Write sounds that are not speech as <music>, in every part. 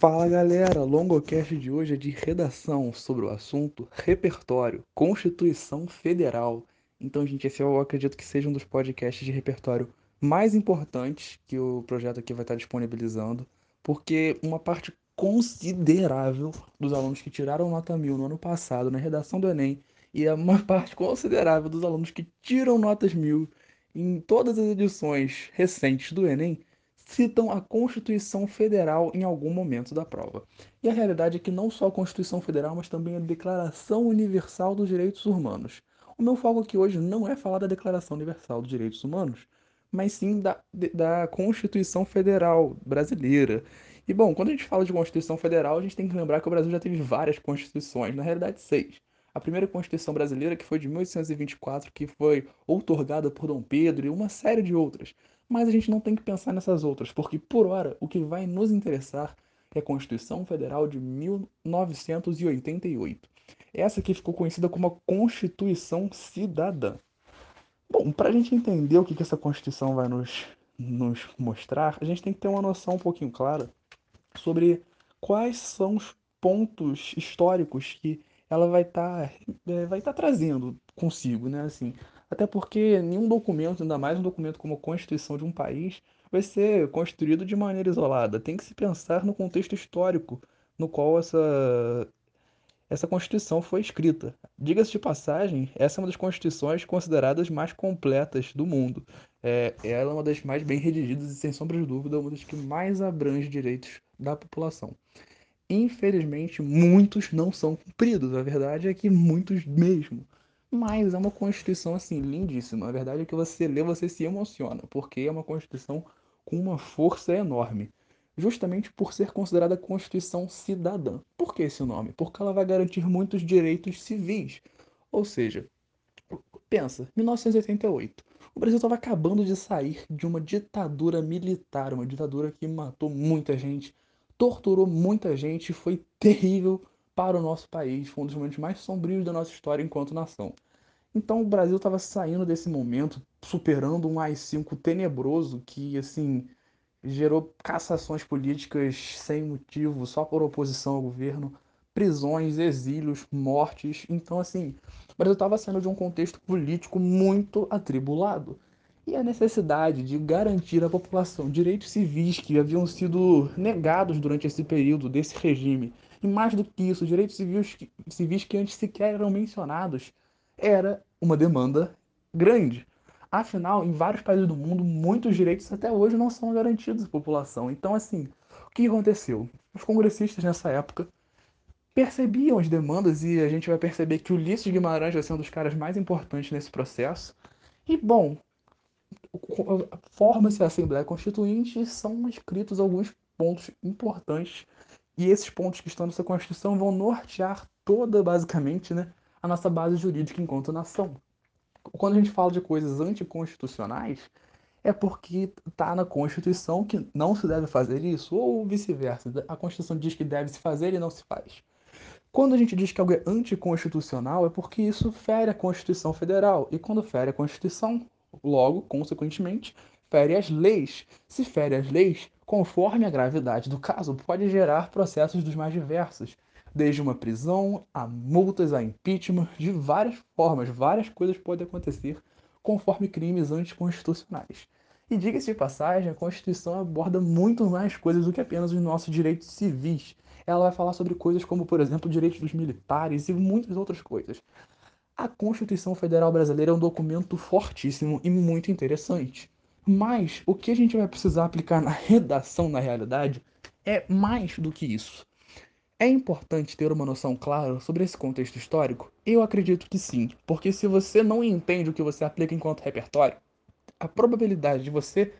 Fala galera, longocast de hoje é de redação sobre o assunto repertório, Constituição Federal. Então, gente, esse eu acredito que seja um dos podcasts de repertório mais importantes que o projeto aqui vai estar disponibilizando, porque uma parte considerável dos alunos que tiraram nota mil no ano passado na redação do Enem e uma parte considerável dos alunos que tiram notas mil em todas as edições recentes do Enem citam a Constituição Federal em algum momento da prova. E a realidade é que não só a Constituição Federal, mas também a Declaração Universal dos Direitos Humanos. O meu foco aqui hoje não é falar da Declaração Universal dos Direitos Humanos, mas sim da, da Constituição Federal brasileira. E bom, quando a gente fala de Constituição Federal, a gente tem que lembrar que o Brasil já teve várias constituições, na realidade seis. A primeira Constituição brasileira, que foi de 1824, que foi outorgada por Dom Pedro, e uma série de outras. Mas a gente não tem que pensar nessas outras, porque por hora o que vai nos interessar é a Constituição Federal de 1988. Essa que ficou conhecida como a Constituição Cidadã. Bom, para a gente entender o que, que essa Constituição vai nos, nos mostrar, a gente tem que ter uma noção um pouquinho clara sobre quais são os pontos históricos que ela vai estar tá, é, vai tá trazendo consigo, né? Assim, até porque nenhum documento, ainda mais um documento como a Constituição de um país, vai ser construído de maneira isolada. Tem que se pensar no contexto histórico no qual essa, essa Constituição foi escrita. Diga-se de passagem, essa é uma das constituições consideradas mais completas do mundo. É, ela é uma das mais bem redigidas e, sem sombra de dúvida, uma das que mais abrange direitos da população. Infelizmente, muitos não são cumpridos. A verdade é que muitos mesmo. Mas é uma Constituição, assim, lindíssima. A verdade é que você lê, você se emociona, porque é uma Constituição com uma força enorme. Justamente por ser considerada Constituição cidadã. Por que esse nome? Porque ela vai garantir muitos direitos civis. Ou seja, pensa, 1988. O Brasil estava acabando de sair de uma ditadura militar, uma ditadura que matou muita gente, torturou muita gente, foi terrível para o nosso país, foi um dos momentos mais sombrios da nossa história enquanto nação. Então o Brasil estava saindo desse momento, superando um AI-5 tenebroso que, assim, gerou cassações políticas sem motivo, só por oposição ao governo, prisões, exílios, mortes. Então, assim, o Brasil estava saindo de um contexto político muito atribulado. E a necessidade de garantir à população direitos civis que haviam sido negados durante esse período desse regime e mais do que isso, direitos civis, civis que antes sequer eram mencionados, era uma demanda grande. Afinal, em vários países do mundo, muitos direitos até hoje não são garantidos à população. Então, assim, o que aconteceu? Os congressistas nessa época percebiam as demandas e a gente vai perceber que o Ulisses Guimarães vai ser um dos caras mais importantes nesse processo. E, bom, forma-se a Assembleia Constituinte e são escritos alguns pontos importantes e esses pontos que estão nessa Constituição vão nortear toda, basicamente, né, a nossa base jurídica enquanto nação. Quando a gente fala de coisas anticonstitucionais, é porque está na Constituição que não se deve fazer isso, ou vice-versa. A Constituição diz que deve se fazer e não se faz. Quando a gente diz que algo é anticonstitucional, é porque isso fere a Constituição Federal. E quando fere a Constituição, logo, consequentemente, fere as leis. Se fere as leis, conforme a gravidade do caso, pode gerar processos dos mais diversos, desde uma prisão a multas, a impeachment, de várias formas, várias coisas podem acontecer conforme crimes anticonstitucionais. E diga-se de passagem, a Constituição aborda muito mais coisas do que apenas os nossos direitos civis. Ela vai falar sobre coisas como, por exemplo, direitos dos militares e muitas outras coisas. A Constituição Federal Brasileira é um documento fortíssimo e muito interessante. Mas o que a gente vai precisar aplicar na <laughs> redação, na realidade, é mais do que isso. É importante ter uma noção clara sobre esse contexto histórico? Eu acredito que sim, porque se você não entende o que você aplica enquanto repertório, a probabilidade de você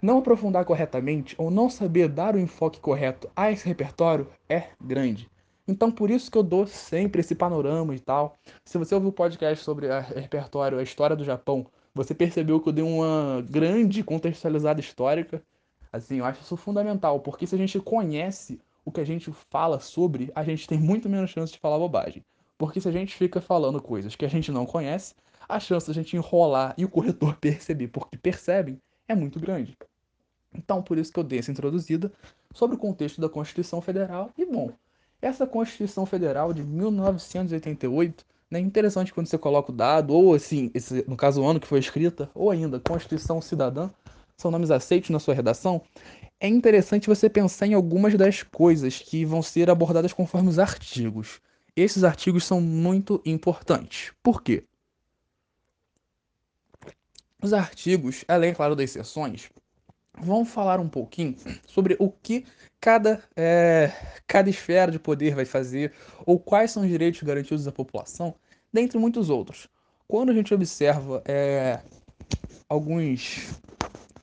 não aprofundar corretamente ou não saber dar o enfoque correto a esse repertório é grande. Então, por isso que eu dou sempre esse panorama e tal. Se você ouviu o podcast sobre a repertório, a história do Japão, você percebeu que eu dei uma grande contextualizada histórica. Assim, eu acho isso fundamental, porque se a gente conhece o que a gente fala sobre, a gente tem muito menos chance de falar bobagem. Porque se a gente fica falando coisas que a gente não conhece, a chance de a gente enrolar e o corretor <laughs> perceber porque percebem é muito grande. Então, por isso que eu dei essa introduzida, sobre o contexto da Constituição Federal. E, bom, essa Constituição Federal de 1988, né, interessante quando você coloca o dado, ou assim, esse, no caso o ano que foi escrita, ou ainda Constituição Cidadã, são nomes aceitos na sua redação, é interessante você pensar em algumas das coisas que vão ser abordadas conforme os artigos. Esses artigos são muito importantes. Por quê? Os artigos, além, claro, das sessões, vão falar um pouquinho sobre o que cada, é, cada esfera de poder vai fazer, ou quais são os direitos garantidos à população, dentre muitos outros. Quando a gente observa é, alguns,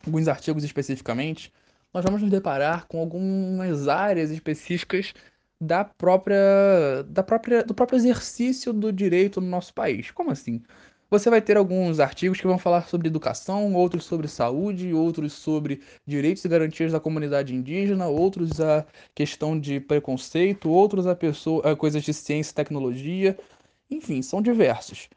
alguns artigos especificamente, nós vamos nos deparar com algumas áreas específicas da própria, da própria, do próprio exercício do direito no nosso país. Como assim? Você vai ter alguns artigos que vão falar sobre educação, outros sobre saúde, outros sobre direitos e garantias da comunidade indígena, outros a questão de preconceito, outros a, pessoa, a coisas de ciência e tecnologia. Enfim, são diversos.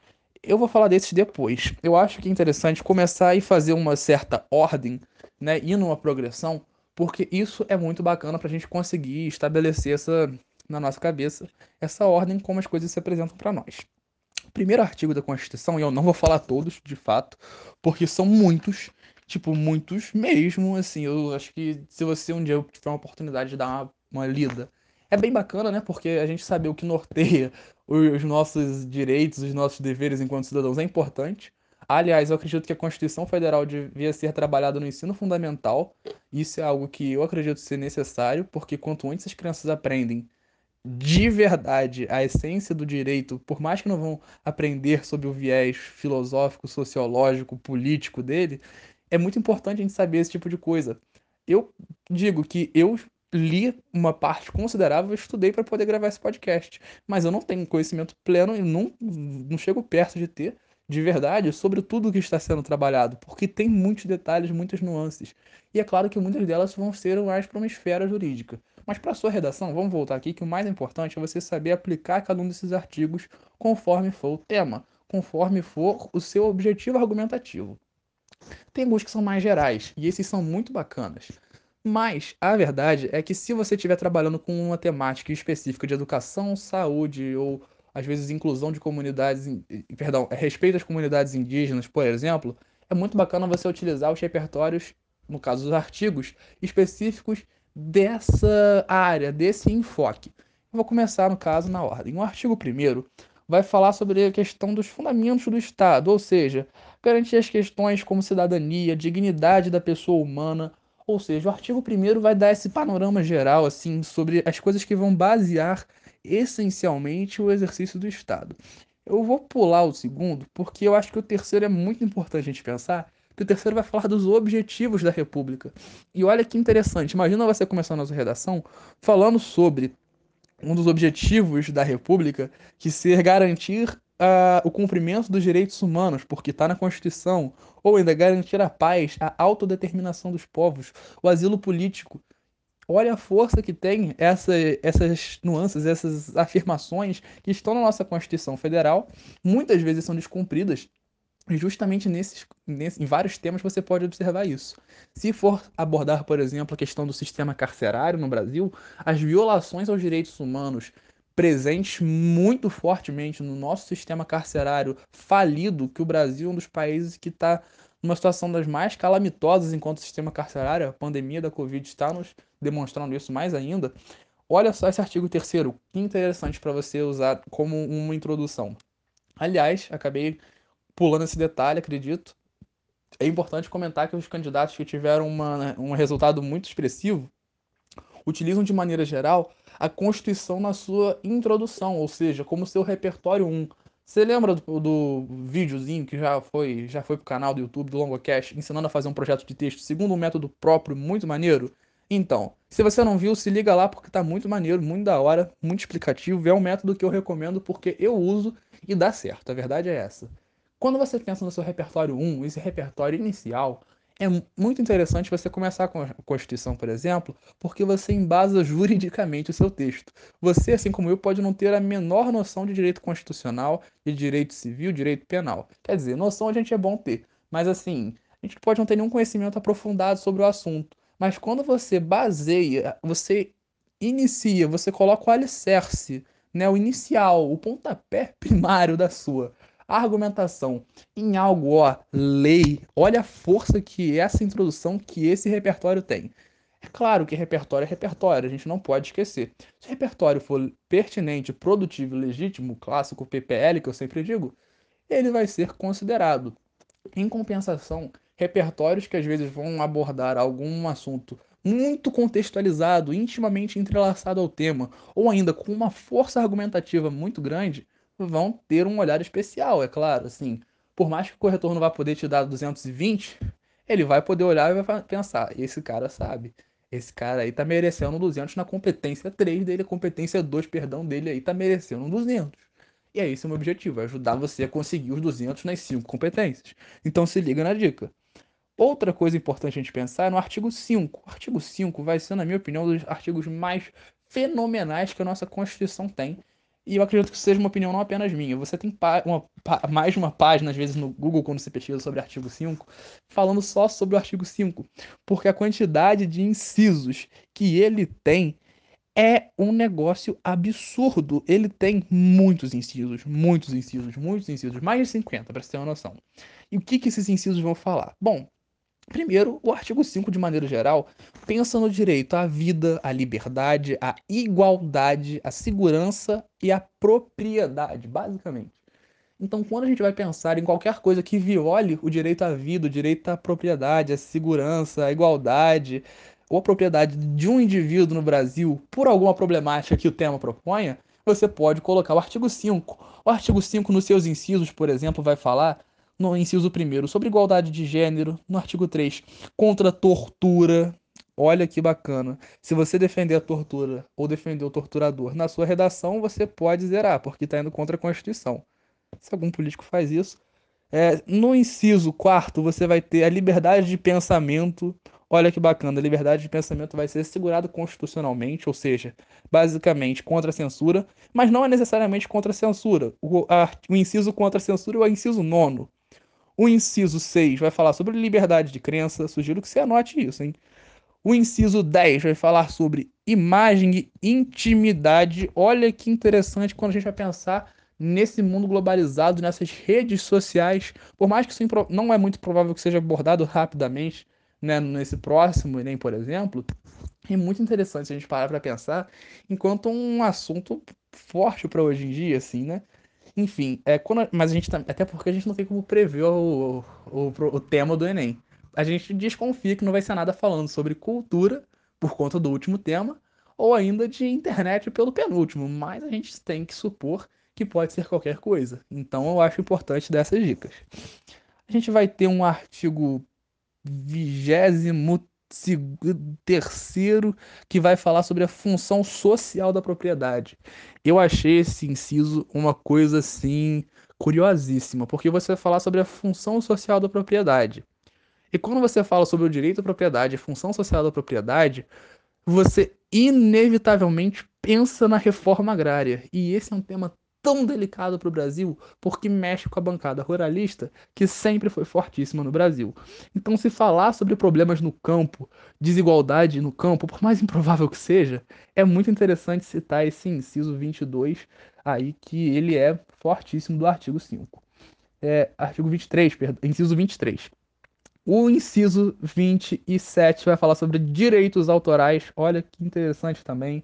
Eu vou falar desses depois. Eu acho que é interessante começar e fazer uma certa ordem, né, e numa progressão, porque isso é muito bacana para a gente conseguir estabelecer essa na nossa cabeça essa ordem como as coisas se apresentam para nós. Primeiro artigo da Constituição, e eu não vou falar todos, de fato, porque são muitos, tipo, muitos mesmo, assim, eu acho que se você um dia tiver uma oportunidade de dar uma, uma lida, é bem bacana, né, porque a gente saber o que norteia os nossos direitos, os nossos deveres enquanto cidadãos é importante, Aliás, eu acredito que a Constituição Federal devia ser trabalhada no ensino fundamental. Isso é algo que eu acredito ser necessário, porque quanto antes as crianças aprendem de verdade a essência do direito, por mais que não vão aprender sobre o viés filosófico, sociológico, político dele, é muito importante a gente saber esse tipo de coisa. Eu digo que eu li uma parte considerável, estudei para poder gravar esse podcast, mas eu não tenho conhecimento pleno e não, não chego perto de ter de verdade sobre tudo que está sendo trabalhado, porque tem muitos detalhes, muitas nuances. E é claro que muitas delas vão ser mais para uma esfera jurídica. Mas para sua redação, vamos voltar aqui que o mais importante é você saber aplicar cada um desses artigos conforme for o tema, conforme for o seu objetivo argumentativo. Tem alguns que são mais gerais, e esses são muito bacanas. Mas a verdade é que se você estiver trabalhando com uma temática específica de educação, saúde ou às vezes inclusão de comunidades, perdão, respeito às comunidades indígenas, por exemplo, é muito bacana você utilizar os repertórios, no caso dos artigos, específicos dessa área, desse enfoque. Eu vou começar, no caso, na ordem. O artigo 1 vai falar sobre a questão dos fundamentos do Estado, ou seja, garantir as questões como cidadania, dignidade da pessoa humana, ou seja, o artigo 1 vai dar esse panorama geral assim sobre as coisas que vão basear essencialmente o exercício do Estado. Eu vou pular o segundo, porque eu acho que o terceiro é muito importante a gente pensar, que o terceiro vai falar dos objetivos da República. E olha que interessante, imagina você começar a nossa redação falando sobre um dos objetivos da República, que ser garantir o cumprimento dos direitos humanos, porque está na Constituição, ou ainda garantir a paz, a autodeterminação dos povos, o asilo político, Olha a força que tem essa, essas nuances, essas afirmações que estão na nossa Constituição Federal, muitas vezes são descumpridas. E justamente nesses, nesse, em vários temas você pode observar isso. Se for abordar, por exemplo, a questão do sistema carcerário no Brasil, as violações aos direitos humanos presentes muito fortemente no nosso sistema carcerário falido, que o Brasil é um dos países que está numa situação das mais calamitosas enquanto sistema carcerário, a pandemia da Covid está nos demonstrando isso mais ainda. Olha só esse artigo terceiro, que interessante para você usar como uma introdução. Aliás, acabei pulando esse detalhe, acredito. É importante comentar que os candidatos que tiveram uma, um resultado muito expressivo utilizam de maneira geral a Constituição na sua introdução, ou seja, como seu repertório 1. Você lembra do, do videozinho que já foi já foi pro canal do YouTube do LongoCast ensinando a fazer um projeto de texto segundo um método próprio muito maneiro? Então, se você não viu, se liga lá porque tá muito maneiro, muito da hora, muito explicativo. É um método que eu recomendo porque eu uso e dá certo. A verdade é essa. Quando você pensa no seu repertório 1, esse repertório inicial, é muito interessante você começar com a Constituição, por exemplo, porque você embasa juridicamente o seu texto. Você, assim como eu, pode não ter a menor noção de direito constitucional, de direito civil, direito penal. Quer dizer, noção a gente é bom ter, mas assim, a gente pode não ter nenhum conhecimento aprofundado sobre o assunto. Mas quando você baseia, você inicia, você coloca o alicerce, né, o inicial, o pontapé <laughs> primário da sua argumentação em algo, ó, lei, olha a força que essa introdução, que esse repertório tem. É claro que repertório é repertório, a gente não pode esquecer. Se o repertório for pertinente, produtivo legítimo, clássico PPL que eu sempre digo, ele vai ser considerado. Em compensação, repertórios que às vezes vão abordar algum assunto muito contextualizado, intimamente entrelaçado ao tema, ou ainda com uma força argumentativa muito grande, vão ter um olhar especial, é claro. Assim, por mais que o corretor não vá poder te dar 220, ele vai poder olhar e vai pensar: esse cara sabe. Esse cara aí tá merecendo um 200 na competência 3 dele, competência 2, perdão, dele aí tá merecendo um 200. E é esse o meu objetivo, é ajudar você a conseguir os 200 nas 5 competências. Então se liga na dica. Outra coisa importante a gente pensar é no artigo 5. O artigo 5 vai ser, na minha opinião, um dos artigos mais fenomenais que a nossa Constituição tem. E eu acredito que seja uma opinião não apenas minha. Você tem uma, mais de uma página, às vezes, no Google, quando você pesquisa sobre artigo 5, falando só sobre o artigo 5. Porque a quantidade de incisos que ele tem é um negócio absurdo. Ele tem muitos incisos, muitos incisos, muitos incisos, mais de 50, para você ter uma noção. E o que, que esses incisos vão falar? Bom, Primeiro, o artigo 5, de maneira geral, pensa no direito à vida, à liberdade, à igualdade, à segurança e à propriedade, basicamente. Então, quando a gente vai pensar em qualquer coisa que viole o direito à vida, o direito à propriedade, à segurança, à igualdade, ou a propriedade de um indivíduo no Brasil por alguma problemática que o tema proponha, você pode colocar o artigo 5. O artigo 5, nos seus incisos, por exemplo, vai falar no inciso 1 sobre igualdade de gênero, no artigo 3, contra a tortura. Olha que bacana. Se você defender a tortura ou defender o torturador na sua redação, você pode zerar, porque está indo contra a Constituição. Se algum político faz isso. É, no inciso 4, você vai ter a liberdade de pensamento. Olha que bacana, a liberdade de pensamento vai ser assegurada constitucionalmente, ou seja, basicamente contra a censura, mas não é necessariamente contra a censura. O, a, o inciso contra a censura é o inciso nono. O inciso 6 vai falar sobre liberdade de crença, sugiro que você anote isso, hein? O inciso 10 vai falar sobre imagem e intimidade. Olha que interessante quando a gente vai pensar nesse mundo globalizado, nessas redes sociais. Por mais que isso não é muito provável que seja abordado rapidamente, né, nesse próximo Enem, por exemplo, é muito interessante a gente parar para pensar enquanto um assunto forte para hoje em dia, assim, né? Enfim, é, quando, mas a gente tá, até porque a gente não tem como prever o, o, o, o tema do Enem. A gente desconfia que não vai ser nada falando sobre cultura, por conta do último tema, ou ainda de internet pelo penúltimo, mas a gente tem que supor que pode ser qualquer coisa. Então eu acho importante dessas dicas. A gente vai ter um artigo vigésimo terceiro que vai falar sobre a função social da propriedade. Eu achei esse inciso uma coisa assim curiosíssima, porque você vai falar sobre a função social da propriedade. E quando você fala sobre o direito à propriedade, a função social da propriedade, você inevitavelmente pensa na reforma agrária. E esse é um tema tão delicado para o Brasil porque mexe com a bancada ruralista que sempre foi fortíssima no Brasil. Então, se falar sobre problemas no campo, desigualdade no campo, por mais improvável que seja, é muito interessante citar esse inciso 22 aí que ele é fortíssimo do artigo 5. É, artigo 23, perdão, inciso 23. O inciso 27 vai falar sobre direitos autorais. Olha que interessante também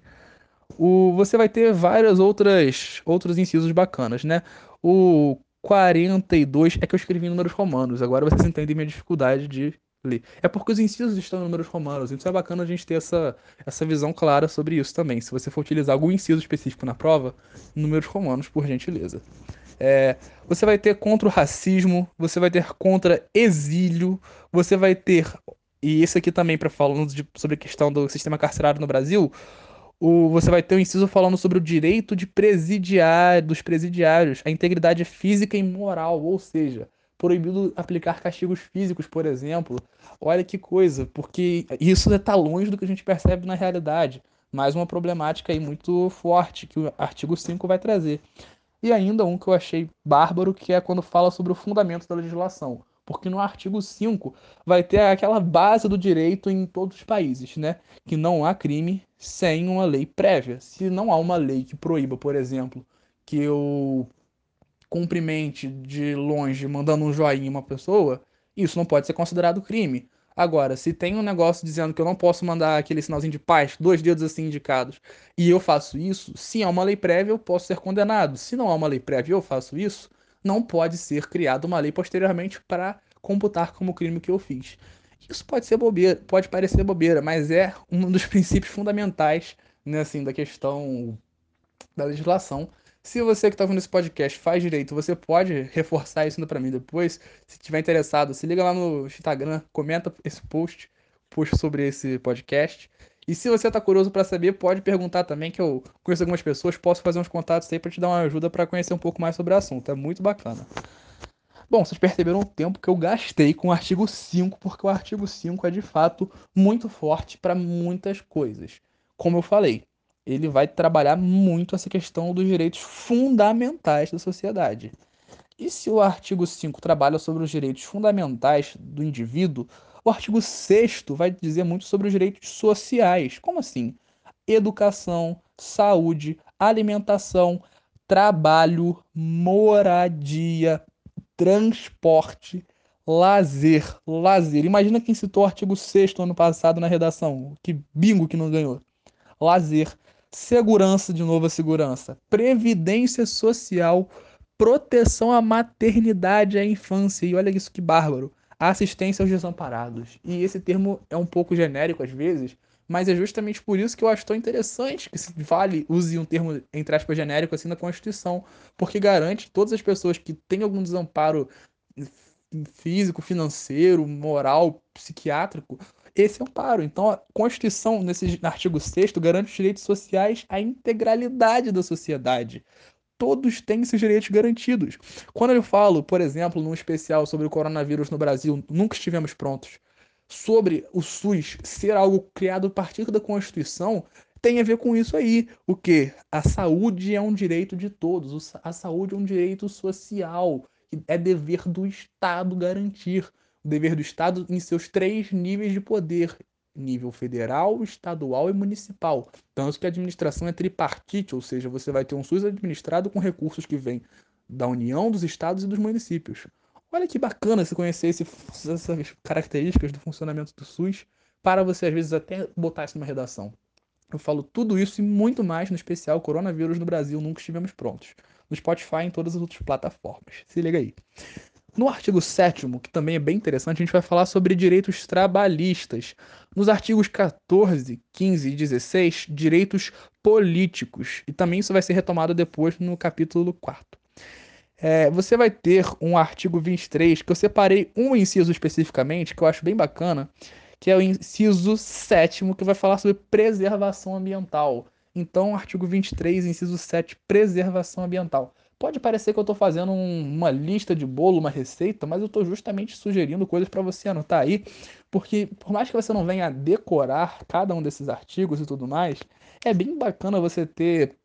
o, você vai ter várias outras outros incisos bacanas, né? O 42 é que eu escrevi em números romanos, agora vocês entendem minha dificuldade de ler. É porque os incisos estão em números romanos, então é bacana a gente ter essa, essa visão clara sobre isso também. Se você for utilizar algum inciso específico na prova, números romanos, por gentileza. É, você vai ter contra o racismo, você vai ter contra exílio, você vai ter, e isso aqui também para falando de, sobre a questão do sistema carcerário no Brasil, o, você vai ter um inciso falando sobre o direito de presidiar, dos presidiários, a integridade física e moral, ou seja, proibido aplicar castigos físicos, por exemplo. Olha que coisa, porque isso está longe do que a gente percebe na realidade. Mais uma problemática aí muito forte que o artigo 5 vai trazer. E ainda um que eu achei bárbaro, que é quando fala sobre o fundamento da legislação. Porque no artigo 5 vai ter aquela base do direito em todos os países, né? Que não há crime sem uma lei prévia. Se não há uma lei que proíba, por exemplo, que eu cumprimente de longe mandando um joinha em uma pessoa, isso não pode ser considerado crime. Agora, se tem um negócio dizendo que eu não posso mandar aquele sinalzinho de paz, dois dedos assim indicados, e eu faço isso, se há uma lei prévia, eu posso ser condenado. Se não há uma lei prévia e eu faço isso, não pode ser criada uma lei posteriormente para computar como crime que eu fiz. Isso pode ser bobeira, pode parecer bobeira, mas é um dos <laughs> princípios fundamentais, né, assim, da questão da legislação se você que está ouvindo esse podcast faz direito, você pode reforçar isso para mim depois. Se tiver interessado, se liga lá no Instagram, comenta esse post, post sobre esse podcast. E se você está curioso para saber, pode perguntar também, que eu conheço algumas pessoas, posso fazer uns contatos aí para te dar uma ajuda para conhecer um pouco mais sobre o assunto. É muito bacana. Bom, vocês perceberam o tempo que eu gastei com o artigo 5, porque o artigo 5 é de fato muito forte para muitas coisas. Como eu falei, ele vai trabalhar muito essa questão dos direitos fundamentais da sociedade. E se o artigo 5 trabalha sobre os direitos fundamentais do indivíduo, o artigo 6 vai dizer muito sobre os direitos sociais. Como assim? Educação, saúde, alimentação, trabalho, moradia, transporte, lazer. Lazer. Imagina quem citou o artigo 6 ano passado na redação. Que bingo que não ganhou. Lazer segurança, de novo a segurança, previdência social, proteção à maternidade e à infância. E olha isso que bárbaro. Assistência aos desamparados. E esse termo é um pouco genérico às vezes, mas é justamente por isso que eu acho tão interessante que se vale, use um termo, entre aspas, genérico assim na Constituição, porque garante todas as pessoas que têm algum desamparo físico, financeiro, moral, psiquiátrico, esse amparo. Então, a Constituição, nesse artigo 6 garante os direitos sociais à integralidade da sociedade. Todos têm esses direitos garantidos. Quando eu falo, por exemplo, num especial sobre o coronavírus no Brasil, nunca estivemos prontos, sobre o SUS ser algo criado a partir da Constituição, tem a ver com isso aí. O que? A saúde é um direito de todos. A saúde é um direito social. É dever do Estado garantir o dever do Estado em seus três níveis de poder: nível federal, estadual e municipal. Tanto que a administração é tripartite, ou seja, você vai ter um SUS administrado com recursos que vêm da União, dos estados e dos municípios. Olha que bacana se conhecer esse, essas características do funcionamento do SUS para você, às vezes, até botar isso numa redação. Eu falo tudo isso e muito mais no especial Coronavírus no Brasil Nunca Estivemos Prontos. No Spotify e em todas as outras plataformas. Se liga aí. No artigo 7, que também é bem interessante, a gente vai falar sobre direitos trabalhistas. Nos artigos 14, 15 e 16, direitos políticos. E também isso vai ser retomado depois no capítulo 4. É, você vai ter um artigo 23, que eu separei um inciso especificamente, que eu acho bem bacana, que é o inciso 7, que vai falar sobre preservação ambiental. Então, artigo 23, inciso 7, preservação ambiental. Pode parecer que eu estou fazendo um, uma lista de bolo, uma receita, mas eu estou justamente sugerindo coisas para você anotar aí, porque por mais que você não venha decorar cada um desses artigos e tudo mais, é bem bacana você ter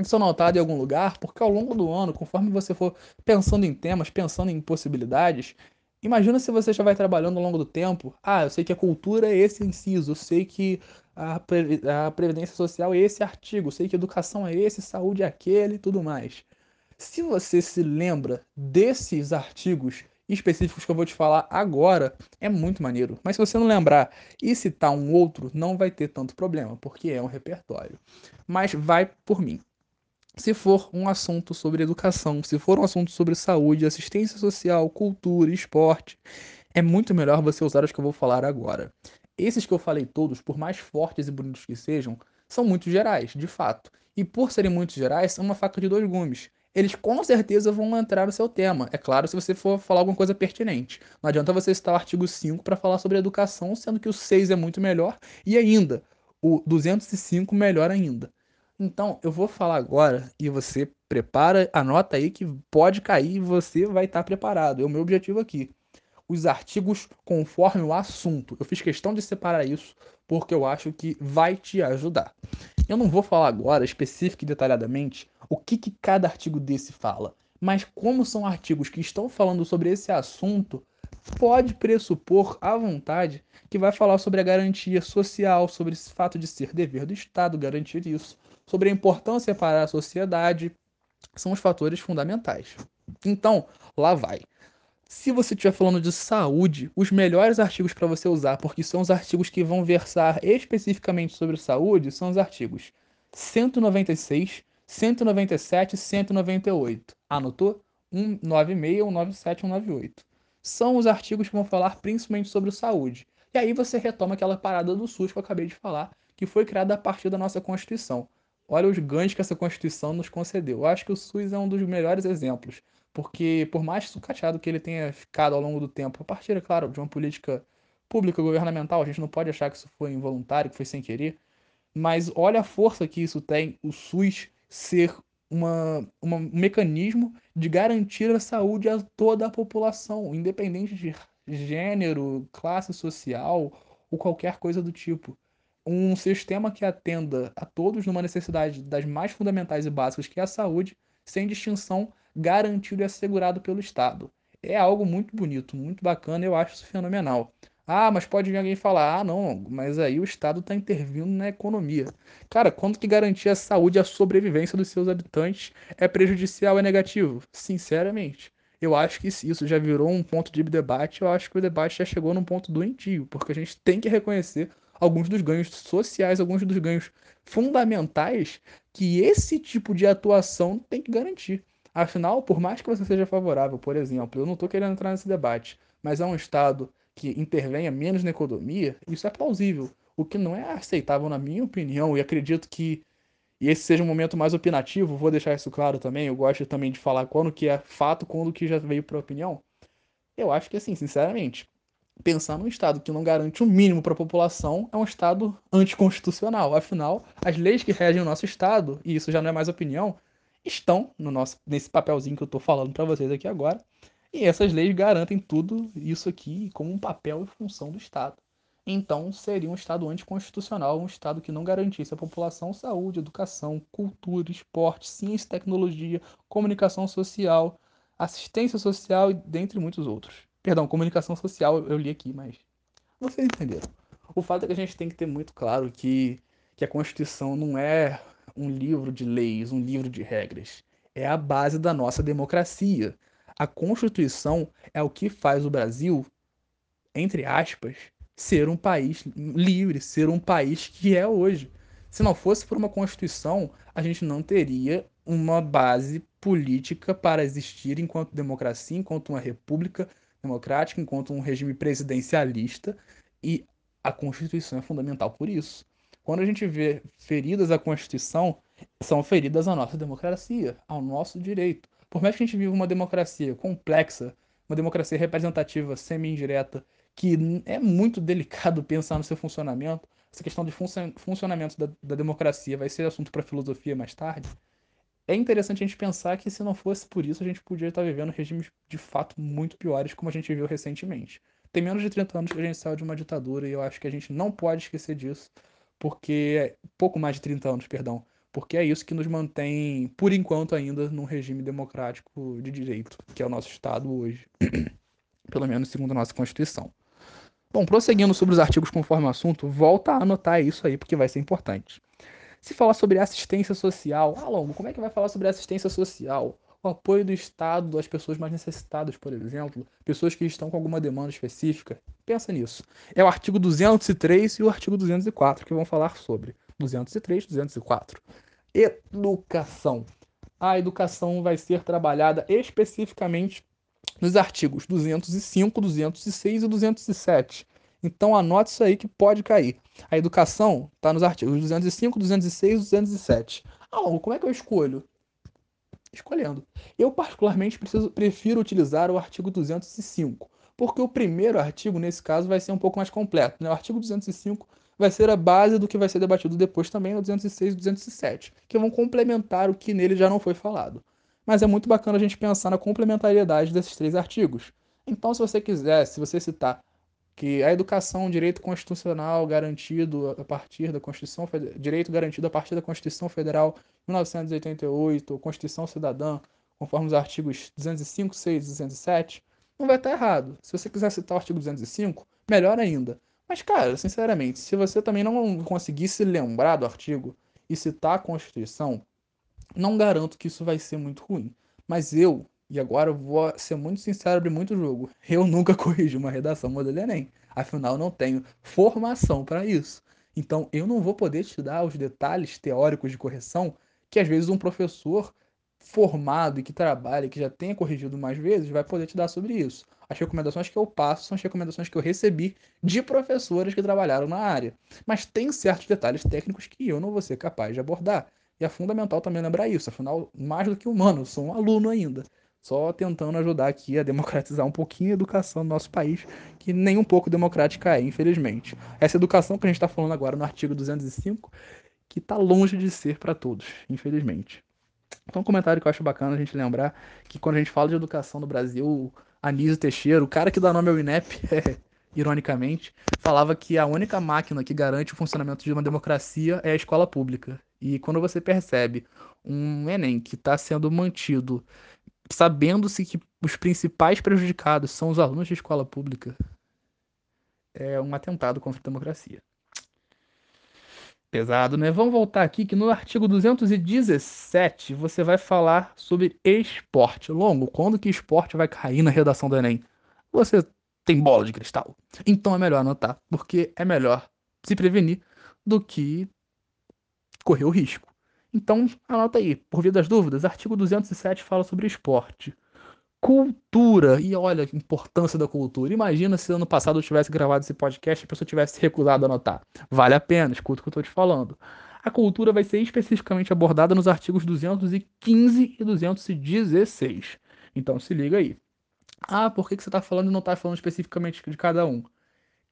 isso anotado em algum lugar, porque ao longo do ano, conforme você for pensando em temas, pensando em possibilidades, imagina se você já vai trabalhando ao longo do tempo. Ah, eu sei que a cultura é esse inciso, eu sei que a, previdência social é esse artigo, eu sei que educação é esse, saúde é aquele e tudo mais. Se você se lembra desses artigos específicos que eu vou te falar agora, é muito maneiro. Mas se você não lembrar e citar um outro, não vai ter tanto problema, porque é um repertório. Mas vai por mim. Se for um assunto sobre educação, se for um assunto sobre saúde, assistência social, cultura, esporte, é muito melhor você usar os que eu vou falar agora. Esses que eu falei todos, por mais fortes e bonitos que sejam, são muito gerais, de fato. E por serem muito gerais, são uma faca de dois gumes eles com certeza vão entrar no seu tema. É claro, se você for falar alguma coisa pertinente. Não adianta você citar o artigo 5 para falar sobre educação, sendo que o 6 é muito melhor e ainda o 205 melhor ainda. Então, eu vou falar agora e você prepara, anota aí que pode cair e você vai estar preparado. É o meu objetivo aqui. Os artigos conforme o assunto. Eu fiz questão de separar isso porque eu acho que vai te ajudar. Eu não vou falar agora específico e detalhadamente o que, que cada artigo desse fala, mas como são artigos que estão falando sobre esse assunto, pode pressupor à vontade que vai falar sobre a garantia social, sobre esse fato de ser dever do Estado garantir isso, sobre a importância para a sociedade, são os fatores fundamentais. Então, lá vai. Se você estiver falando de saúde, os melhores artigos para você usar, porque são os artigos que vão versar especificamente sobre saúde, são os artigos 196, 197 e 198. Anotou? 196, 197 e 198. São os artigos que vão falar principalmente sobre saúde. E aí você retoma aquela parada do SUS que eu acabei de falar, que foi criada a partir da nossa Constituição. Olha os ganhos que essa Constituição nos concedeu. Eu acho que o SUS é um dos melhores exemplos, porque por mais sucateado que ele tenha ficado ao longo do tempo, a partir, é claro, de uma política pública governamental, a gente não pode achar que isso foi involuntário, que foi sem querer, mas olha a força que isso tem, o SUS ser uma, uma, um mecanismo de garantir a saúde a toda a população, independente de gênero, classe social ou qualquer coisa do tipo. Um sistema que atenda a todos numa necessidade das mais fundamentais e básicas, que é a saúde, sem distinção, garantido e assegurado pelo Estado. É algo muito bonito, muito bacana, eu acho isso fenomenal. Ah, mas pode vir alguém falar, ah, não, mas aí o Estado está intervindo na economia. Cara, quando que garantir a saúde e a sobrevivência dos seus habitantes é prejudicial, é negativo? Sinceramente. Eu acho que isso já virou um ponto de debate, eu acho que o debate já chegou num ponto doentio, porque a gente tem que reconhecer alguns dos ganhos sociais, alguns dos ganhos fundamentais que esse tipo de atuação tem que garantir. Afinal, por mais que você seja favorável, por exemplo, eu não estou querendo entrar nesse debate, mas é um Estado que intervenha menos na economia, isso é plausível. O que não é aceitável, na minha opinião, e acredito que e esse seja um momento mais opinativo, vou deixar isso claro também. Eu gosto também de falar quando que é fato, quando que já veio para opinião. Eu acho que, assim, sinceramente, pensar num Estado que não garante o mínimo para a população é um Estado anticonstitucional. Afinal, as leis que regem o nosso Estado, e isso já não é mais opinião, estão no nosso, nesse papelzinho que eu estou falando para vocês aqui agora, e essas leis garantem tudo isso aqui como um papel e função do Estado. Então, seria um Estado anticonstitucional, um Estado que não garantisse à população saúde, educação, cultura, esporte, ciência, tecnologia, comunicação social, assistência social e dentre muitos outros. Perdão, comunicação social eu li aqui, mas vocês entenderam. O fato é que a gente tem que ter muito claro que, que a Constituição não é um livro de leis, um livro de regras. É a base da nossa democracia. A Constituição é o que faz o Brasil, entre aspas, ser um país livre, ser um país que é hoje. Se não fosse por uma Constituição, a gente não teria uma base política para existir enquanto democracia, enquanto uma república democrática, enquanto um regime presidencialista, e a Constituição é fundamental por isso. Quando a gente vê feridas à Constituição, são feridas à nossa democracia, ao nosso direito. Por mais que a gente viva uma democracia complexa, uma democracia representativa semi-indireta, que é muito delicado <laughs> pensar no seu funcionamento, essa questão de funcionamento da, da democracia vai ser assunto para filosofia mais tarde. É interessante a gente pensar que se não fosse por isso, a gente podia estar vivendo regimes de fato muito piores, como a gente viu recentemente. Tem menos de 30 anos que a gente saiu de uma ditadura e eu acho que a gente não pode esquecer disso, porque. Pouco mais de 30 anos, perdão porque é isso que nos mantém, por enquanto ainda, num regime democrático de direito, que é o nosso Estado hoje, <clears throat> pelo menos segundo a nossa Constituição. Bom, prosseguindo sobre os artigos conforme o assunto, volta a anotar isso aí, porque vai ser importante. Se falar sobre assistência social, ah, Longo, como é que vai falar sobre assistência social? O apoio do Estado às pessoas mais necessitadas, por exemplo, pessoas que estão com alguma demanda específica. Pensa nisso. É o artigo 203 e o artigo 204 que vão falar sobre. 203, 204. Educação. A educação vai ser trabalhada especificamente nos artigos 205, 206 e 207. Então anote isso aí que pode cair. A educação está nos artigos 205, 206 e 207. Ah, como é que eu escolho? Escolhendo. Eu, particularmente, preciso, prefiro utilizar o artigo 205, porque o primeiro artigo, nesse caso, vai ser um pouco mais completo. Né? O artigo 205 vai ser a base do que vai ser debatido depois também no 206 e 207, que vão complementar o que nele já não foi falado. Mas é muito bacana a gente pensar na complementariedade desses três artigos. Então, se você quiser, se você citar que a educação é um direito constitucional garantido a partir da Constituição direito garantido a partir da Constituição Federal 1988, Constituição Cidadã, conforme os artigos 205, 6 e 207, não vai estar errado. Se você quiser citar o artigo 205, melhor ainda. Mas, cara, sinceramente, se você também não conseguir se lembrar do artigo e citar a Constituição, não garanto que isso vai ser muito ruim. Mas eu, e agora eu vou ser muito sincero de muito jogo, <laughs> eu nunca <laughs> corrigi uma redação modelo Enem. Afinal, não tenho formação para isso. Então, eu não vou poder te dar os detalhes teóricos de correção que às vezes um professor formado e que trabalha, que já tenha corrigido mais vezes, vai poder te dar sobre isso. As recomendações que eu passo são as recomendações que eu recebi de professoras que trabalharam na área. Mas tem certos detalhes técnicos que eu não vou ser capaz de abordar. E é fundamental também lembrar isso, afinal, mais do que humano, eu sou um aluno ainda. Só tentando ajudar aqui a democratizar um pouquinho a educação do nosso país, que nem um pouco democrática é, infelizmente. Essa educação que a gente está falando agora no artigo 205, que está longe de ser para todos, infelizmente. Então, um comentário que eu acho bacana a gente lembrar que quando a gente fala de educação no Brasil, Anísio Teixeira, o cara que dá nome ao INEP, <laughs> é, ironicamente, falava que a única máquina que garante o funcionamento de uma democracia é a escola pública. E quando você percebe um Enem que está sendo mantido sabendo-se que os principais prejudicados são os alunos de escola pública, é um atentado contra a democracia. Pesado, né? Vamos voltar aqui que no artigo 217 você vai falar sobre esporte. Longo, quando que esporte vai cair na redação do Enem? Você tem bola de cristal. Então é melhor anotar, porque é melhor se prevenir do que correr o risco. Então, anota aí, por via das dúvidas, artigo 207 fala sobre esporte. Cultura, e olha a importância da cultura. Imagina se ano passado eu tivesse gravado esse podcast e a pessoa tivesse recusado a anotar. Vale a pena, escuta o que eu estou te falando. A cultura vai ser especificamente abordada nos artigos 215 e 216. Então se liga aí. Ah, por que, que você está falando e não está falando especificamente de cada um?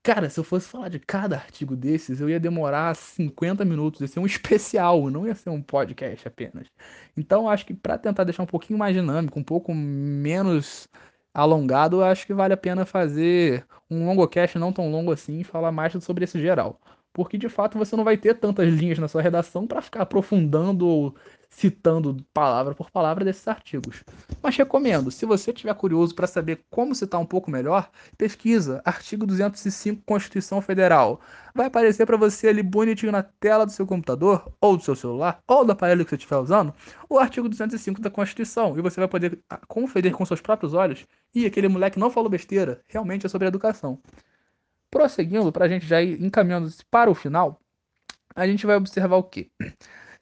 Cara, se eu fosse falar de cada artigo desses, eu ia demorar 50 minutos, ia ser um <laughs> especial, não ia ser um podcast apenas. Então, acho que para tentar deixar um pouquinho mais dinâmico, um pouco menos alongado, acho que vale a pena fazer um longocast não tão longo assim e falar mais sobre esse geral. Porque de fato você não vai ter tantas linhas na sua redação para ficar aprofundando ou citando palavra por palavra desses artigos. Mas recomendo, se você estiver curioso para saber como citar um pouco melhor, pesquisa artigo 205 Constituição Federal. Vai aparecer para você ali bonitinho na tela do seu computador, ou do seu celular, ou do aparelho que você estiver usando, o artigo 205 da Constituição. E você vai poder ah, conferir com seus próprios olhos. E aquele moleque não falou besteira, realmente é sobre educação. Prosseguindo, para a gente já ir encaminhando para o final, a gente vai observar o quê?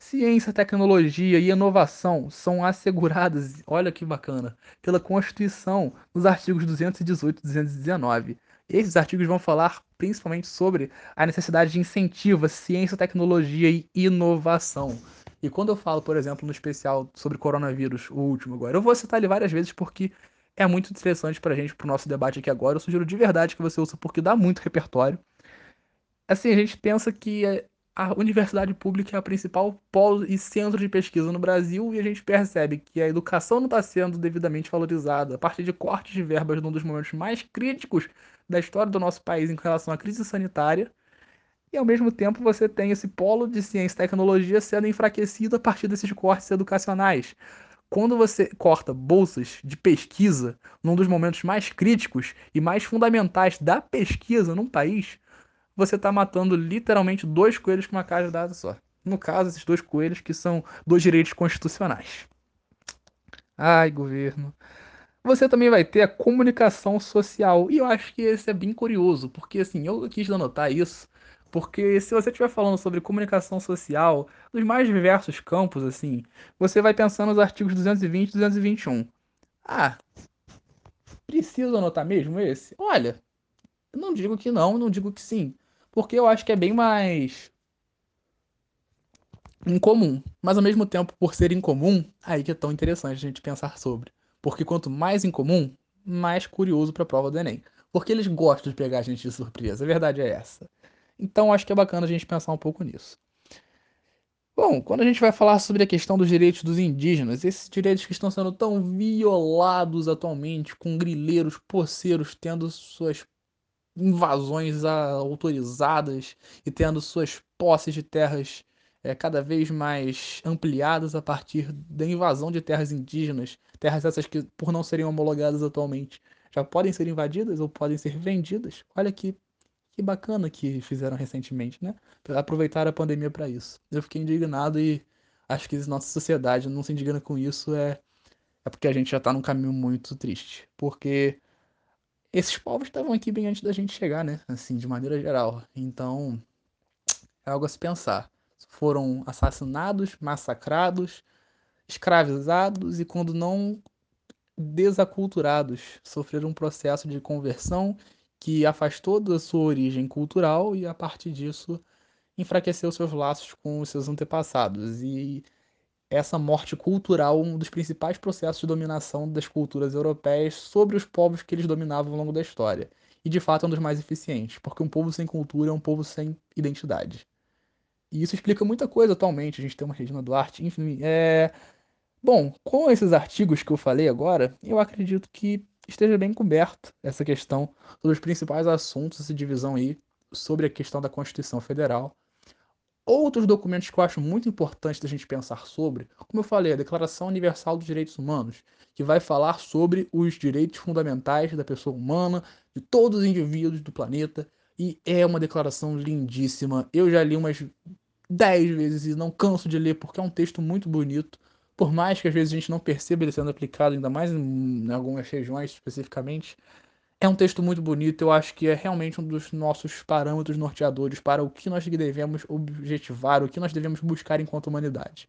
Ciência, tecnologia e inovação são asseguradas, olha que bacana, pela Constituição nos artigos 218 e 219. Esses artigos vão falar principalmente sobre a necessidade de incentivo à ciência, tecnologia e inovação. E quando eu falo, por exemplo, no especial sobre coronavírus, o último agora, eu vou citar ele várias vezes porque é muito interessante para a gente, para o nosso debate aqui agora. Eu sugiro de verdade que você ouça porque dá muito repertório. Assim, a gente pensa que a universidade pública é a principal polo e centro de pesquisa no Brasil e a gente percebe que a educação não está sendo devidamente valorizada a partir de cortes de verbas num dos momentos mais críticos da história do nosso país em relação à crise sanitária. E ao mesmo tempo você tem esse polo de ciência e tecnologia sendo enfraquecido a partir desses cortes educacionais. Quando você corta bolsas de pesquisa num dos momentos mais críticos e mais fundamentais da pesquisa num país, você está matando literalmente dois coelhos com uma cajadada só. No caso, esses dois coelhos que são dois direitos constitucionais. Ai, governo. Você também vai ter a comunicação social. E eu acho que esse é bem curioso, porque assim, eu quis anotar isso, porque se você estiver falando sobre comunicação social, dos mais diversos campos, assim, você vai pensando nos artigos 220 e 221. Ah, preciso anotar mesmo esse? Olha, não digo que não, não digo que sim porque eu acho que é bem mais incomum. Mas ao mesmo tempo, por ser incomum, aí que é tão interessante a gente pensar sobre. Porque quanto mais incomum, mais curioso para a prova do Enem. Porque eles gostam de pegar a gente de surpresa, a verdade é essa. Então acho que é bacana a gente pensar um pouco nisso. Bom, quando a gente vai falar sobre a questão dos direitos dos indígenas, esses direitos que estão sendo tão violados atualmente, com grileiros, poceiros tendo suas invasões autorizadas e tendo suas posses de terras é, cada vez mais ampliadas a partir da invasão de terras indígenas, terras essas que, por não serem homologadas atualmente, já podem ser invadidas ou podem ser vendidas. Olha que, que bacana que fizeram recentemente, né? Aproveitar a pandemia para isso. Eu fiquei indignado e acho que nossa sociedade não se indigna com isso é, é porque a gente já está num caminho muito triste. Porque esses povos estavam aqui bem antes da gente chegar, né? Assim, de maneira geral. Então, é algo a se pensar. Foram assassinados, massacrados, escravizados e, quando não desaculturados, sofreram um processo de conversão que afastou da sua origem cultural e, a partir disso, enfraqueceu seus laços com os seus antepassados. E essa morte cultural, um dos principais processos de dominação das culturas europeias sobre os povos que eles dominavam ao longo da história. E de fato é um dos mais eficientes, porque um povo sem cultura é um povo sem identidade. E isso explica muita coisa atualmente. A gente tem uma Regina Duarte, enfim. É... Bom, com esses artigos que eu falei agora, eu acredito que esteja bem coberto essa questão sobre os principais assuntos, essa divisão aí sobre a questão da Constituição Federal Outros documentos que eu acho muito importante da gente pensar sobre, como eu falei, a Declaração Universal dos Direitos Humanos, que vai falar sobre os direitos fundamentais da pessoa humana, de todos os indivíduos do planeta, e é uma declaração lindíssima. Eu já li umas 10 vezes e não canso de ler porque é um texto muito bonito. Por mais que às vezes a gente não perceba ele sendo aplicado, ainda mais em algumas regiões especificamente, é um texto muito bonito, eu acho que é realmente um dos nossos parâmetros norteadores para o que nós devemos objetivar, o que nós devemos buscar enquanto humanidade.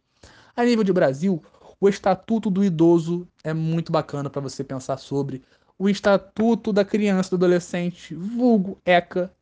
A nível de Brasil, o Estatuto do Idoso é muito bacana para você pensar sobre. O Estatuto da Criança e do Adolescente, vulgo ECA,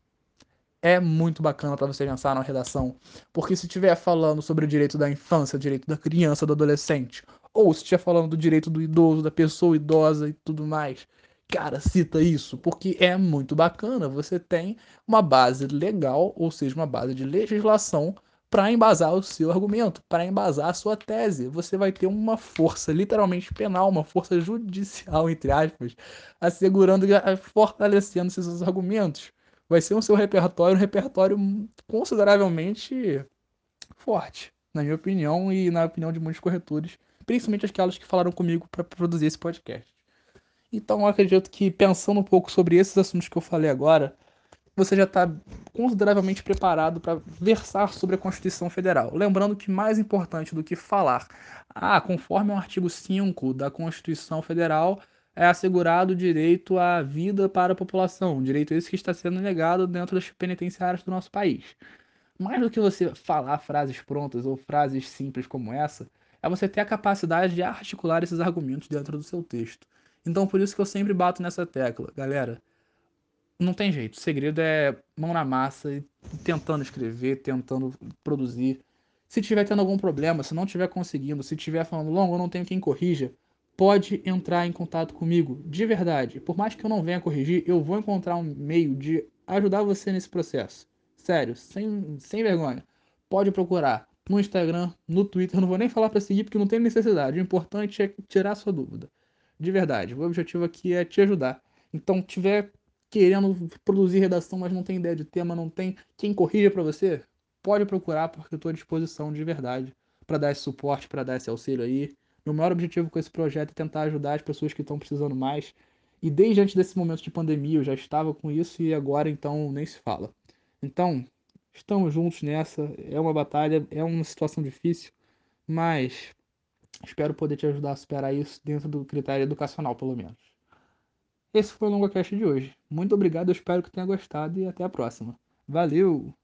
é muito bacana para você pensar na redação, porque se estiver falando sobre o direito da infância, direito da criança, do adolescente, ou se estiver falando do direito do idoso, da pessoa idosa e tudo mais, cara, cita isso, porque é muito bacana. Você tem uma base legal, ou seja, uma base de legislação para embasar o seu argumento, para embasar a sua tese. Você vai ter uma força literalmente penal, uma força judicial, entre aspas, assegurando fortalecendo seus argumentos. Vai ser um seu repertório, um repertório consideravelmente forte, na minha opinião e na opinião de muitos corretores, principalmente aquelas que falaram comigo para produzir esse podcast. Então acredito que pensando um pouco sobre esses assuntos que eu falei agora, você já está consideravelmente preparado para versar sobre a Constituição Federal. Lembrando que mais importante do que falar, ah, conforme o artigo 5 da Constituição Federal, é assegurado o direito à vida para a população, direito esse que está sendo negado dentro das penitenciárias do nosso país. Mais do que você falar frases prontas ou frases simples como essa, é você ter a capacidade de articular esses argumentos dentro do seu texto. Então por isso que eu sempre bato nessa tecla, galera. Não tem jeito, o segredo é mão na massa e tentando escrever, tentando produzir. Se tiver tendo algum problema, se não tiver conseguindo, se tiver falando longo, eu não tenho quem corrija, pode entrar em contato comigo, de verdade. Por mais que eu não venha corrigir, eu vou encontrar um meio de ajudar você nesse processo. Sério, sem, sem vergonha. Pode procurar no Instagram, no Twitter, eu não vou nem falar para seguir porque não tem necessidade. O importante é tirar sua dúvida de verdade. O objetivo aqui é te ajudar. Então, tiver querendo produzir redação, mas não tem ideia de tema, não tem quem corrija para você, pode procurar porque eu estou à disposição de verdade para dar esse suporte, para dar esse auxílio aí. Meu maior objetivo com esse projeto é tentar ajudar as pessoas que estão precisando mais. E desde antes desse momento de pandemia eu já estava com isso e agora então nem se fala. Então, estamos juntos nessa. É uma batalha, é uma situação difícil, mas Espero poder te ajudar a superar isso dentro do critério educacional, pelo menos. Esse foi o LongoCast de hoje. Muito obrigado, eu espero que tenha gostado e até a próxima. Valeu!